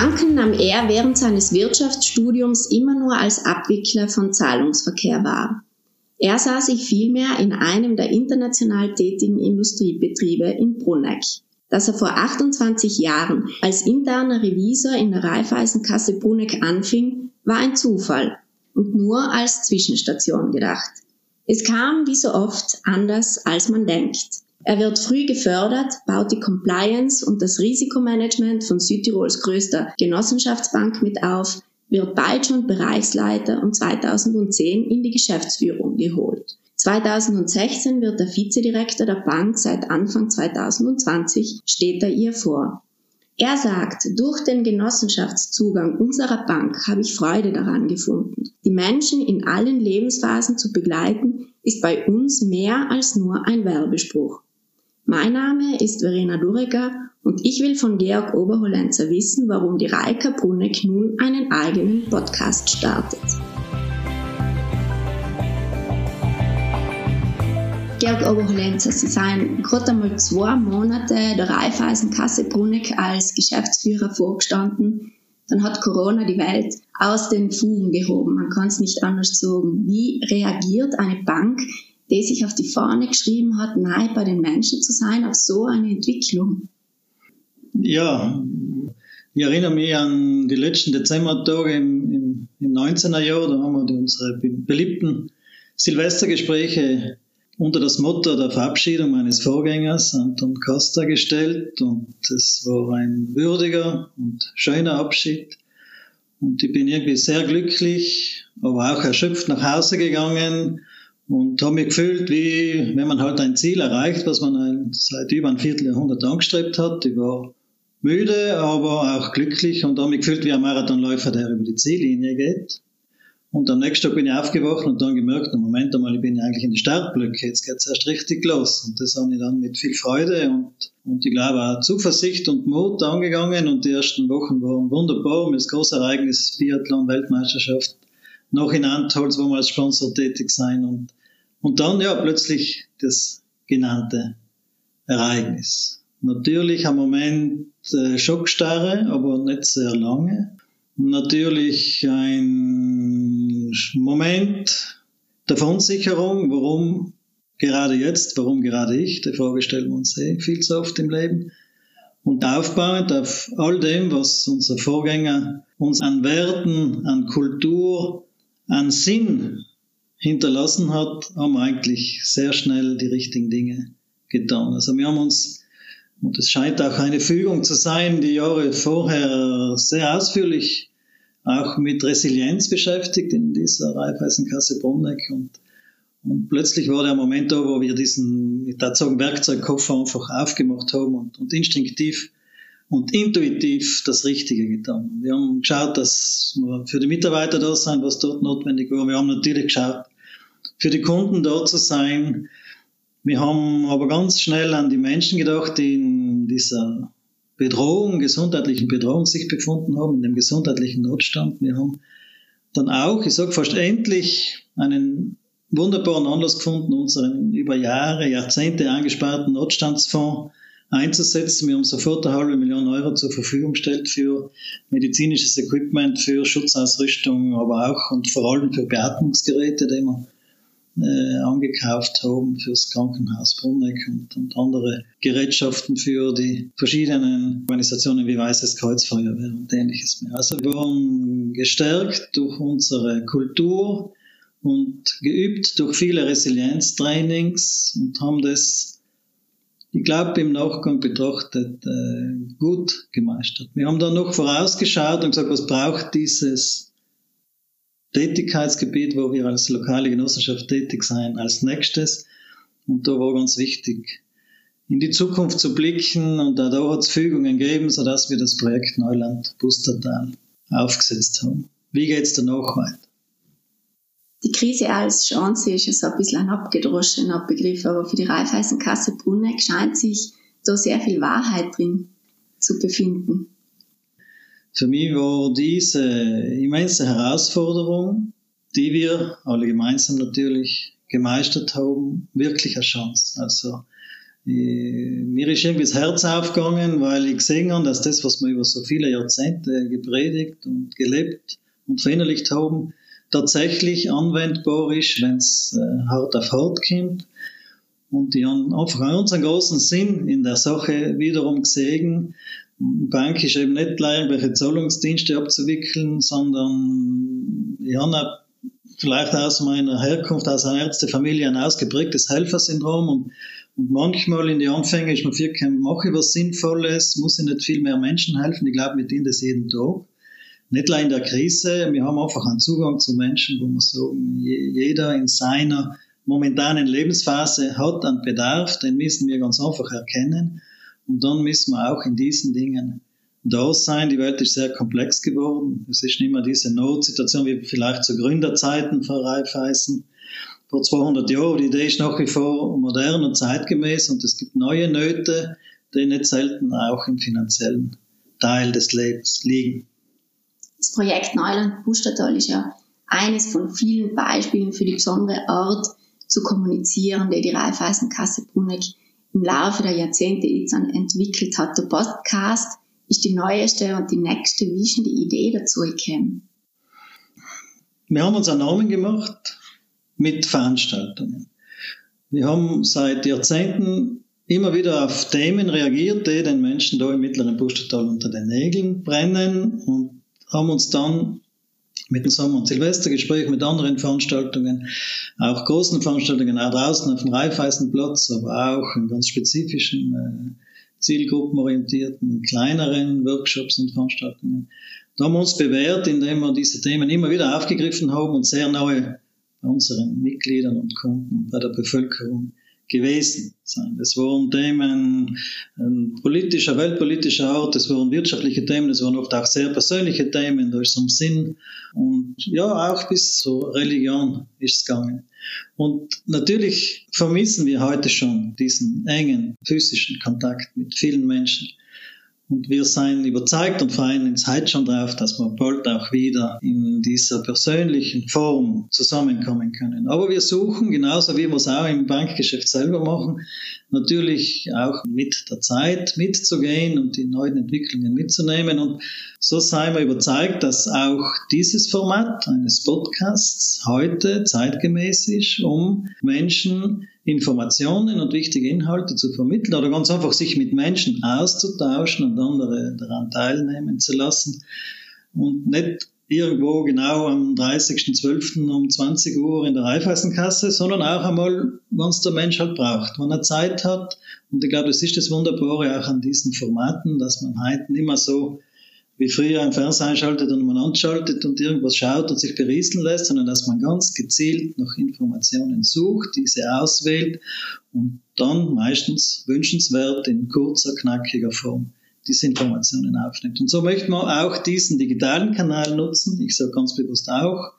Banken nahm er während seines Wirtschaftsstudiums immer nur als Abwickler von Zahlungsverkehr wahr. Er sah sich vielmehr in einem der international tätigen Industriebetriebe in Bruneck. Dass er vor 28 Jahren als interner Revisor in der Raiffeisenkasse Bruneck anfing, war ein Zufall und nur als Zwischenstation gedacht. Es kam wie so oft anders, als man denkt. Er wird früh gefördert, baut die Compliance und das Risikomanagement von Südtirols größter Genossenschaftsbank mit auf, wird bald schon Bereichsleiter und 2010 in die Geschäftsführung geholt. 2016 wird er Vizedirektor der Bank, seit Anfang 2020 steht er ihr vor. Er sagt, durch den Genossenschaftszugang unserer Bank habe ich Freude daran gefunden. Die Menschen in allen Lebensphasen zu begleiten, ist bei uns mehr als nur ein Werbespruch. Mein Name ist Verena Dureger und ich will von Georg Oberhollenzer wissen, warum die Reika Bruneck nun einen eigenen Podcast startet. Georg Oberhollenzer, Sie seien gerade einmal zwei Monate der Raiffeisenkasse Bruneck als Geschäftsführer vorgestanden. Dann hat Corona die Welt aus den Fugen gehoben. Man kann es nicht anders sagen. Wie reagiert eine Bank, die sich auf die Fahne geschrieben hat, nahe bei den Menschen zu sein, auf so eine Entwicklung? Ja, ich erinnere mich an die letzten Dezembertage im, im, im 19er Jahr, da haben wir unsere beliebten Silvestergespräche unter das Motto der Verabschiedung meines Vorgängers Anton Costa gestellt. Und es war ein würdiger und schöner Abschied. Und ich bin irgendwie sehr glücklich, aber auch erschöpft nach Hause gegangen und habe mich gefühlt, wie wenn man halt ein Ziel erreicht, was man seit über ein Vierteljahrhundert angestrebt hat. Ich war müde, aber auch glücklich und habe mich gefühlt wie ein Marathonläufer, der über die Ziellinie geht. Und am nächsten Tag bin ich aufgewacht und dann gemerkt, im Moment einmal, ich bin eigentlich in die Startblöcke, jetzt geht's erst richtig los. Und das habe ich dann mit viel Freude und, und ich glaube auch Zuversicht und Mut angegangen und die ersten Wochen waren wunderbar. Mir das große Ereignis Biathlon Weltmeisterschaft noch in Antholz, wo wir als Sponsor tätig sein und und dann ja plötzlich das genannte Ereignis. Natürlich am Moment äh, Schockstarre, aber nicht sehr lange. Natürlich ein Moment der Verunsicherung, warum gerade jetzt, warum gerade ich, die Frage stellen wir uns eh viel zu oft im Leben. Und aufbauend auf all dem, was unser Vorgänger uns an Werten, an Kultur, an Sinn hinterlassen hat, haben wir eigentlich sehr schnell die richtigen Dinge getan. Also wir haben uns, und es scheint auch eine Fügung zu sein, die Jahre vorher sehr ausführlich auch mit Resilienz beschäftigt in dieser Raiffeisenkasse Bonneck und und plötzlich war der Moment da, wo wir diesen, ich würde sagen, Werkzeugkoffer einfach aufgemacht haben und, und instinktiv und intuitiv das Richtige getan. Wir haben geschaut, dass wir für die Mitarbeiter da sein, was dort notwendig war. Wir haben natürlich geschaut, für die Kunden da zu sein. Wir haben aber ganz schnell an die Menschen gedacht, die in dieser Bedrohung, gesundheitlichen Bedrohung sich befunden haben, in dem gesundheitlichen Notstand. Wir haben dann auch, ich sage fast endlich, einen wunderbaren Anlass gefunden, unseren über Jahre, Jahrzehnte angesparten Notstandsfonds einzusetzen. Wir haben sofort eine halbe Million Euro zur Verfügung gestellt für medizinisches Equipment, für Schutzausrüstung, aber auch und vor allem für Beatmungsgeräte, die wir äh, angekauft haben fürs Krankenhaus Bruneck und, und andere Gerätschaften für die verschiedenen Organisationen wie Weißes Kreuz, Feuerwehr und ähnliches mehr. Also wir waren gestärkt durch unsere Kultur und geübt durch viele Resilienztrainings und haben das, ich glaube, im Nachgang betrachtet äh, gut gemeistert. Wir haben dann noch vorausgeschaut und gesagt, was braucht dieses Tätigkeitsgebiet, wo wir als lokale Genossenschaft tätig sein, als nächstes. Und da war ganz wichtig, in die Zukunft zu blicken und da hat es Fügungen gegeben, sodass wir das Projekt Neuland Bustertal aufgesetzt haben. Wie geht's danach weiter? Die Krise als Chance ist ja so ein bisschen ein abgedroschener Begriff, aber für die Raiffeisenkasse Bruneck scheint sich da sehr viel Wahrheit drin zu befinden. Für mich war diese immense Herausforderung, die wir alle gemeinsam natürlich gemeistert haben, wirklich eine Chance. Also Ich, mir ist irgendwie das Herz aufgegangen, weil ich gesehen habe, dass das, was wir über so viele Jahrzehnte gepredigt und gelebt und verinnerlicht haben, tatsächlich anwendbar ist, wenn es äh, hart auf hart kommt. Und die haben einfach unseren großen Sinn in der Sache wiederum gesehen. Bank ist eben nicht gleich irgendwelche Zahlungsdienste abzuwickeln, sondern ich habe vielleicht aus meiner Herkunft, aus einer Ärztefamilie ein ausgeprägtes Helfersyndrom. Und, und manchmal in die Anfänge ist man viel, mache ich was Sinnvolles, muss ich nicht viel mehr Menschen helfen, ich glaube, mit ihnen das jeden Tag. Nicht nur in der Krise, wir haben einfach einen Zugang zu Menschen, wo wir sagen, jeder in seiner momentanen Lebensphase hat einen Bedarf, den müssen wir ganz einfach erkennen und dann müssen wir auch in diesen Dingen da sein. Die Welt ist sehr komplex geworden. Es ist nicht mehr diese Notsituation wie vielleicht zu Gründerzeiten von Raiffeisen vor 200 Jahren. Die Idee ist nach wie vor modern und zeitgemäß und es gibt neue Nöte, die nicht selten auch im finanziellen Teil des Lebens liegen. Das Projekt Neuland Bustertal ist ja eines von vielen Beispielen für die besondere Art zu kommunizieren, die die Raiffeisenkasse Bruneck im Laufe der Jahrzehnte jetzt entwickelt hat. Der Podcast ist die neueste und die nächste. Denn die Idee dazu gekommen? Wir haben uns einen Namen gemacht mit Veranstaltungen. Wir haben seit Jahrzehnten immer wieder auf Themen reagiert, die den Menschen da im mittleren Pustertal unter den Nägeln brennen und haben uns dann mit dem Sommer- und Silvestergespräch, mit anderen Veranstaltungen, auch großen Veranstaltungen, auch draußen auf dem Reifeisenplatz, aber auch in ganz spezifischen, äh, zielgruppenorientierten, kleineren Workshops und Veranstaltungen. Da haben wir uns bewährt, indem wir diese Themen immer wieder aufgegriffen haben und sehr nahe bei unseren Mitgliedern und Kunden, bei der Bevölkerung gewesen sein. Es waren Themen ähm, politischer, weltpolitischer Art, es waren wirtschaftliche Themen, es waren oft auch sehr persönliche Themen, da ist es um Sinn und ja, auch bis zur Religion ist es gegangen. Und natürlich vermissen wir heute schon diesen engen physischen Kontakt mit vielen Menschen. Und wir seien überzeugt und freuen uns heute schon darauf, dass wir bald auch wieder in dieser persönlichen Form zusammenkommen können. Aber wir suchen, genauso wie wir es auch im Bankgeschäft selber machen, natürlich auch mit der Zeit mitzugehen und die neuen Entwicklungen mitzunehmen. Und so seien wir überzeugt, dass auch dieses Format eines Podcasts heute zeitgemäß ist, um Menschen Informationen und wichtige Inhalte zu vermitteln oder ganz einfach sich mit Menschen auszutauschen und andere daran teilnehmen zu lassen und nicht irgendwo genau am 30.12. um 20 Uhr in der Raiffeisenkasse, sondern auch einmal, wenn es der Mensch halt braucht, wenn er Zeit hat. Und ich glaube, das ist das Wunderbare auch an diesen Formaten, dass man heute nicht mehr so wie früher ein Fernseher einschaltet und man anschaltet und irgendwas schaut und sich berieseln lässt, sondern dass man ganz gezielt nach Informationen sucht, diese auswählt und dann meistens wünschenswert in kurzer, knackiger Form diese Informationen aufnimmt. Und so möchten wir auch diesen digitalen Kanal nutzen. Ich sage ganz bewusst auch,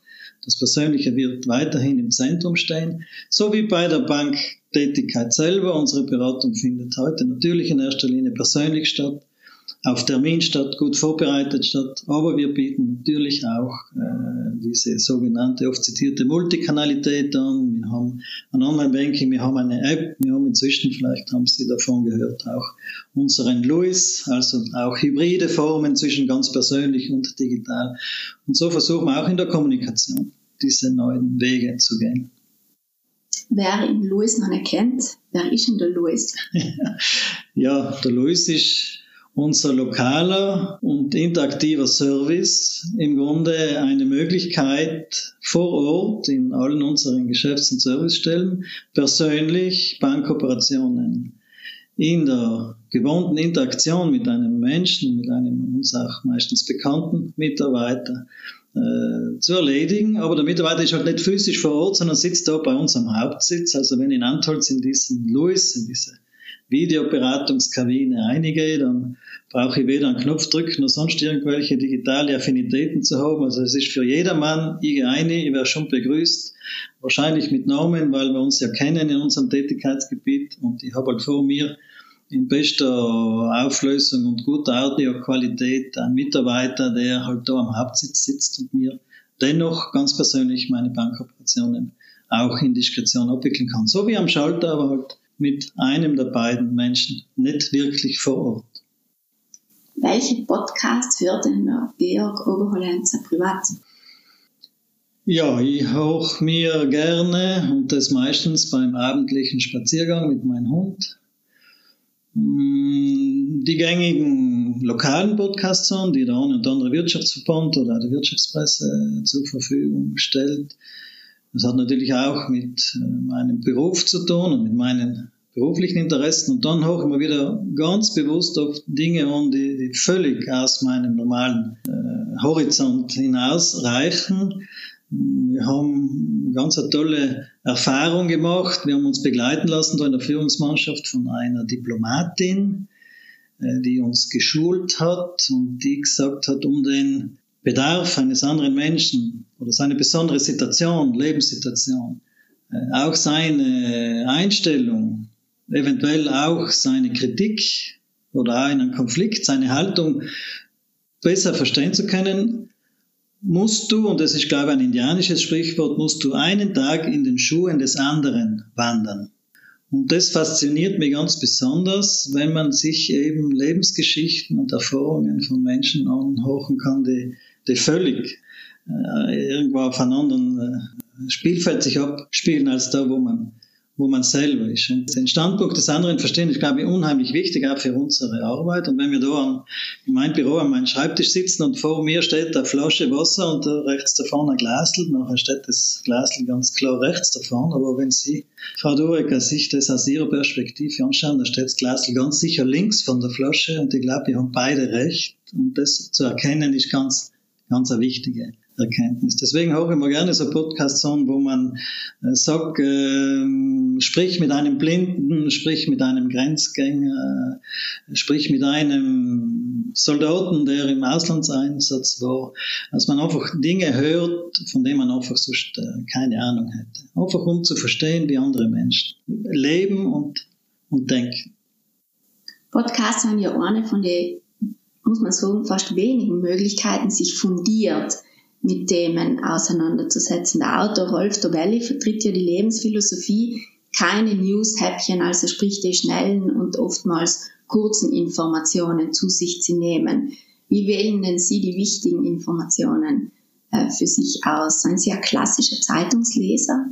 das Persönliche wird weiterhin im Zentrum stehen, so wie bei der Banktätigkeit selber. Unsere Beratung findet heute natürlich in erster Linie persönlich statt auf Termin statt, gut vorbereitet statt. Aber wir bieten natürlich auch äh, diese sogenannte oft zitierte Multikanalität an. Wir haben ein Online-Banking, wir haben eine App, wir haben inzwischen, vielleicht haben Sie davon gehört, auch unseren Louis, also auch hybride Formen zwischen ganz persönlich und digital. Und so versuchen wir auch in der Kommunikation diese neuen Wege zu gehen. Wer ihn Louis noch nicht kennt, wer ist denn der Louis? ja, der Louis ist unser lokaler und interaktiver Service im Grunde eine Möglichkeit vor Ort in allen unseren Geschäfts- und Servicestellen persönlich Bankoperationen in der gewohnten Interaktion mit einem Menschen, mit einem uns auch meistens bekannten Mitarbeiter äh, zu erledigen. Aber der Mitarbeiter ist halt nicht physisch vor Ort, sondern sitzt da bei uns am Hauptsitz. Also wenn in Antholz in diesen Louis, in diese Videoberatungskabine einige, dann brauche ich weder einen Knopf drücken noch sonst irgendwelche digitale Affinitäten zu haben. Also es ist für jedermann, ich eine, ich wäre schon begrüßt, wahrscheinlich mit Namen, weil wir uns ja kennen in unserem Tätigkeitsgebiet und ich habe halt vor mir in bester Auflösung und guter Audioqualität einen Mitarbeiter, der halt da am Hauptsitz sitzt und mir dennoch ganz persönlich meine Bankoperationen auch in Diskretion abwickeln kann. So wie am Schalter, aber halt mit einem der beiden Menschen, nicht wirklich vor Ort. Welche Podcasts hört denn Georg Oberhollenzer privat? Ja, ich hoch mir gerne und das meistens beim abendlichen Spaziergang mit meinem Hund. Mm, die gängigen lokalen Podcasts, die der eine oder andere Wirtschaftsverband oder die Wirtschaftspresse zur Verfügung stellt. Das hat natürlich auch mit äh, meinem Beruf zu tun und mit meinen beruflichen Interessen und dann hoch immer wieder ganz bewusst auf Dinge an, die, die völlig aus meinem normalen äh, Horizont hinausreichen. Wir haben ganz eine tolle Erfahrung gemacht. Wir haben uns begleiten lassen da in der Führungsmannschaft von einer Diplomatin, äh, die uns geschult hat und die gesagt hat, um den Bedarf eines anderen Menschen oder seine besondere Situation, Lebenssituation, äh, auch seine Einstellung, eventuell auch seine Kritik oder einen Konflikt, seine Haltung besser verstehen zu können, musst du, und das ist, glaube ich, ein indianisches Sprichwort, musst du einen Tag in den Schuhen des anderen wandern. Und das fasziniert mich ganz besonders, wenn man sich eben Lebensgeschichten und Erfahrungen von Menschen anhochen kann, die, die völlig äh, irgendwo auf einem anderen äh, Spielfeld sich abspielen, als da, wo man wo man selber ist. Und den Standpunkt des anderen verstehen ist, glaube ich, unheimlich wichtig, auch für unsere Arbeit. Und wenn wir da am, in meinem Büro an meinem Schreibtisch sitzen und vor mir steht eine Flasche Wasser und da rechts davon ein Glasl, nachher steht das Glasl ganz klar rechts davon. Aber wenn Sie, Frau Durecker, sich das aus Ihrer Perspektive anschauen, da steht das Glasl ganz sicher links von der Flasche und ich glaube, wir haben beide recht. Und das zu erkennen ist ganz, ganz eine wichtige Erkenntnis. Deswegen auch immer gerne so Podcasts an, wo man äh, sagt, äh, sprich mit einem Blinden, sprich mit einem Grenzgänger, äh, sprich mit einem Soldaten, der im Auslandseinsatz war, dass man einfach Dinge hört, von denen man einfach sonst äh, keine Ahnung hätte. Einfach um zu verstehen, wie andere Menschen leben und, und denken. Podcasts haben ja eine von den, muss man sagen, fast wenigen Möglichkeiten, sich fundiert mit Themen auseinanderzusetzen. Der Autor Rolf Dobelli vertritt ja die Lebensphilosophie, keine News-Häppchen, also sprich die schnellen und oftmals kurzen Informationen zu sich zu nehmen. Wie wählen denn Sie die wichtigen Informationen äh, für sich aus? Seien Sie ein klassischer Zeitungsleser?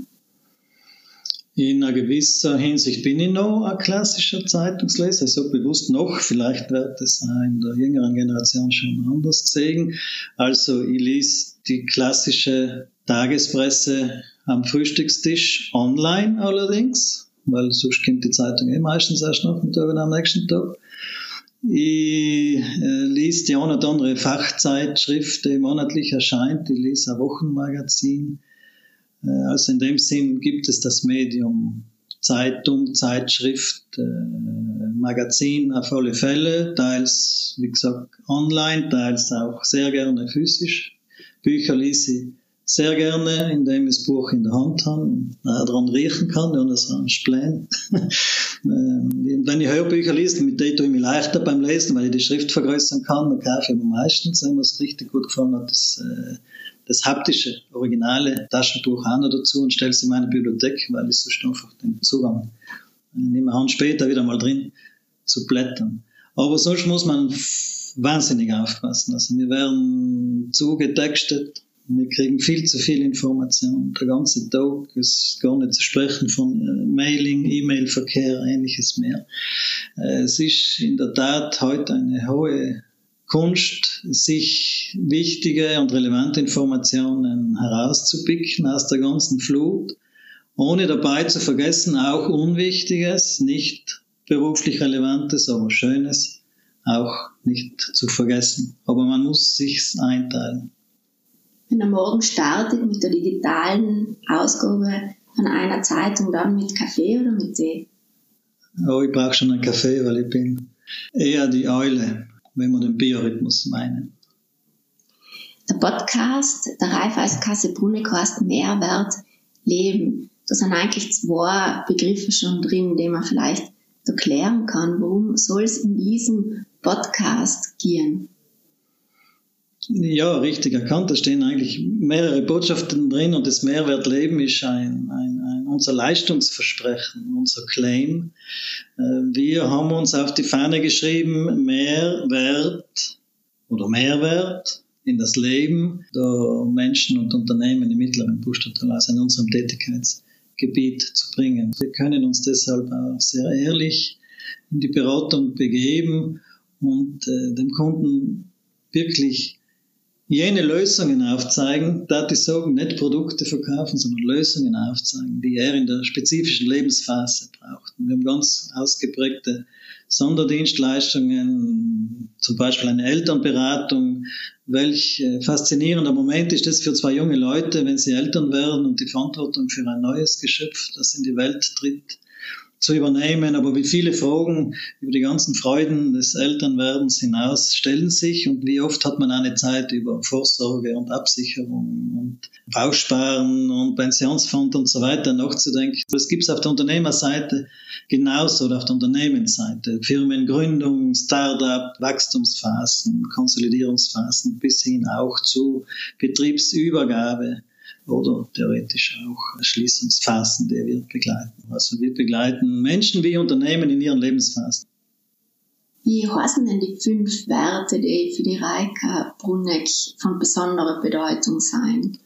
In einer gewissen Hinsicht bin ich noch ein klassischer Zeitungsleser, so bewusst noch, vielleicht wird es in der jüngeren Generation schon anders gesehen. Also ich lese die klassische Tagespresse am Frühstückstisch online allerdings, weil sonst kommt die Zeitung eh meistens erst Nachmittag oder am nächsten Tag. Ich äh, lese die eine oder andere Fachzeitschrift, die monatlich erscheint. Ich lese ein Wochenmagazin. Äh, also in dem Sinn gibt es das Medium Zeitung, Zeitschrift, äh, Magazin auf alle Fälle, teils, wie gesagt, online, teils auch sehr gerne physisch. Bücher lese ich sehr gerne, indem ich das Buch in der Hand habe und daran riechen kann, ein Splen. Ähm, wenn ich Hörbücher lese, mit denen tue ich mich leichter beim Lesen, weil ich die Schrift vergrößern kann, dann kaufe ich mir meistens, wenn mir es richtig gut gefallen hat, das, das haptische, originale Taschenbuch an dazu und stelle es in meine Bibliothek, weil ich sonst einfach den Zugang nehme Hand später wieder mal drin zu blättern. Aber sonst muss man wahnsinnig aufpassen. Also wir werden zugetextet, wir kriegen viel zu viel Information. Der ganze Tag ist gar nicht zu sprechen von äh, Mailing, E-Mail-Verkehr, ähnliches mehr. Äh, es ist in der Tat heute eine hohe Kunst, sich wichtige und relevante Informationen herauszupicken aus der ganzen Flut, ohne dabei zu vergessen, auch Unwichtiges, nicht beruflich Relevantes, aber Schönes auch nicht zu vergessen. Aber man muss sich's einteilen. Wenn er morgen startet mit der digitalen Ausgabe von einer Zeitung, dann mit Kaffee oder mit Tee? Oh, ich brauche schon einen Kaffee, weil ich bin eher die Eule, wenn wir den Biorhythmus meinen. Der Podcast der Raiffeisenkasse Brunneko heißt Mehrwert Leben. Da sind eigentlich zwei Begriffe schon drin, die man vielleicht erklären kann. Worum soll es in diesem Podcast gehen? Ja, richtig erkannt. Da stehen eigentlich mehrere Botschaften drin und das Mehrwertleben ist ein, ein, ein, unser Leistungsversprechen, unser Claim. Äh, wir haben uns auf die Fahne geschrieben, Mehrwert oder Mehrwert in das Leben der Menschen und Unternehmen im mittleren Pushtatal, also in unserem Tätigkeitsgebiet zu bringen. Wir können uns deshalb auch sehr ehrlich in die Beratung begeben und äh, dem Kunden wirklich jene Lösungen aufzeigen, da die sagen, nicht Produkte verkaufen, sondern Lösungen aufzeigen, die er in der spezifischen Lebensphase braucht. Wir haben ganz ausgeprägte Sonderdienstleistungen, zum Beispiel eine Elternberatung. Welch äh, faszinierender Moment ist das für zwei junge Leute, wenn sie Eltern werden und die Verantwortung für ein neues Geschöpf, das in die Welt tritt, zu übernehmen. Aber wie viele Fragen über die ganzen Freuden des Elternwerdens hinaus stellen sich und wie oft hat man eine Zeit über Vorsorge und Absicherung und Bausparen und Pensionsfonds und so weiter nachzudenken. Das gibt es auf der Unternehmerseite genauso oder auf der Unternehmensseite. Firmengründung, Startup, Wachstumsphasen, Konsolidierungsphasen bis hin auch zu Betriebsübergabe oder theoretisch auch Schließungsphasen, die wir begleiten. Also wir begleiten Menschen wie Unternehmen in ihren Lebensphasen. Wie heißen denn die fünf Werte, die für die Reika Bruneck von besonderer Bedeutung sein?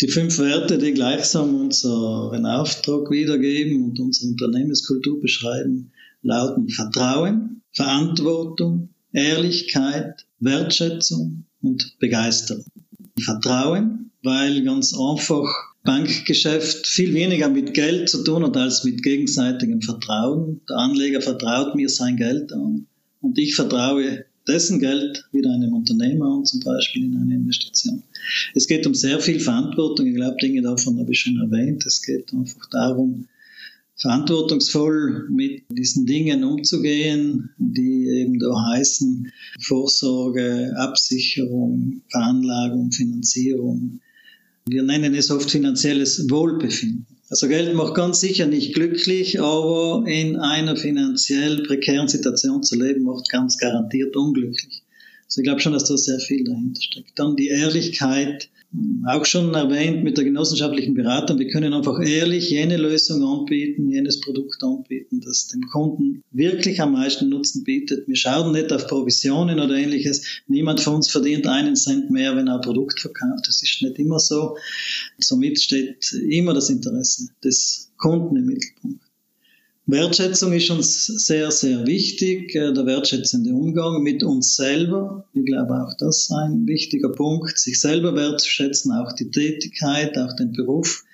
Die fünf Werte, die gleichsam unseren Auftrag wiedergeben und unsere Unternehmenskultur beschreiben, lauten Vertrauen, Verantwortung, Ehrlichkeit, Wertschätzung und Begeisterung. Vertrauen, weil ganz einfach Bankgeschäft viel weniger mit Geld zu tun hat als mit gegenseitigem Vertrauen. Der Anleger vertraut mir sein Geld an und ich vertraue dessen Geld wieder einem Unternehmer an, zum Beispiel in eine Investition. Es geht um sehr viel Verantwortung. Ich glaube, Dinge davon habe ich schon erwähnt. Es geht einfach darum, verantwortungsvoll mit diesen Dingen umzugehen, die eben da heißen Vorsorge, Absicherung, Veranlagung, Finanzierung, wir nennen es oft finanzielles Wohlbefinden. Also Geld macht ganz sicher nicht glücklich, aber in einer finanziell prekären Situation zu leben, macht ganz garantiert unglücklich. Also ich glaube schon, dass da sehr viel dahinter steckt. Dann die Ehrlichkeit, auch schon erwähnt mit der genossenschaftlichen Beratung, wir können einfach ehrlich jene Lösung anbieten, jenes Produkt anbieten, das dem Kunden wirklich am meisten Nutzen bietet. Wir schauen nicht auf Provisionen oder ähnliches. Niemand von uns verdient einen Cent mehr, wenn er ein Produkt verkauft. Das ist nicht immer so. Somit steht immer das Interesse des Kunden im Mittelpunkt. Wertschätzung ist uns sehr, sehr wichtig, äh, der wertschätzende Umgang mit uns selber. Ich glaube auch das ist ein wichtiger Punkt, sich selber wertzuschätzen, auch die Tätigkeit, auch den Beruf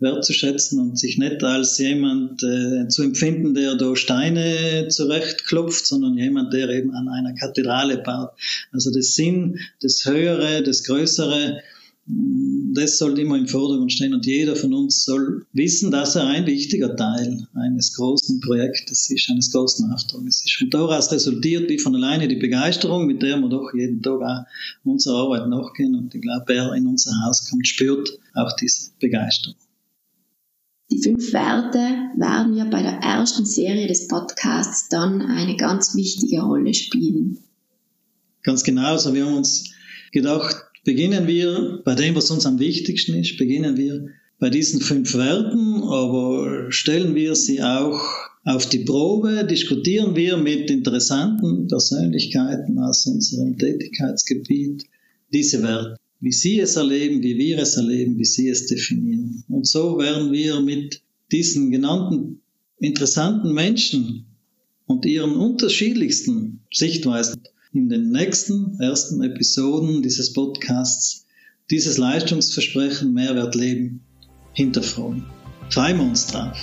wertzuschätzen und sich nicht als jemand äh, zu empfinden, der da Steine zurechtklopft, sondern jemand, der eben an einer Kathedrale baut. Also das Sinn, das Höhere, das Größere, das soll immer im Vordergrund stehen und jeder von uns soll wissen, dass er ein wichtiger Teil eines großen Projektes ist, eines großen Auftrages ist. Und daraus resultiert wie von alleine die Begeisterung, mit der wir doch jeden Tag auch unserer Arbeit nachgehen. Und ich glaube, wer in unser Haus kommt, spürt auch diese Begeisterung. Die fünf Werte werden ja bei der ersten Serie des Podcasts dann eine ganz wichtige Rolle spielen. Ganz genau. Also wir haben uns gedacht, Beginnen wir bei dem, was uns am wichtigsten ist, beginnen wir bei diesen fünf Werten, aber stellen wir sie auch auf die Probe, diskutieren wir mit interessanten Persönlichkeiten aus unserem Tätigkeitsgebiet diese Werte, wie sie es erleben, wie wir es erleben, wie sie es definieren. Und so werden wir mit diesen genannten interessanten Menschen und ihren unterschiedlichsten Sichtweisen in den nächsten ersten Episoden dieses Podcasts dieses Leistungsversprechen Mehrwert leben hinterfragen. Freuen wir uns drauf.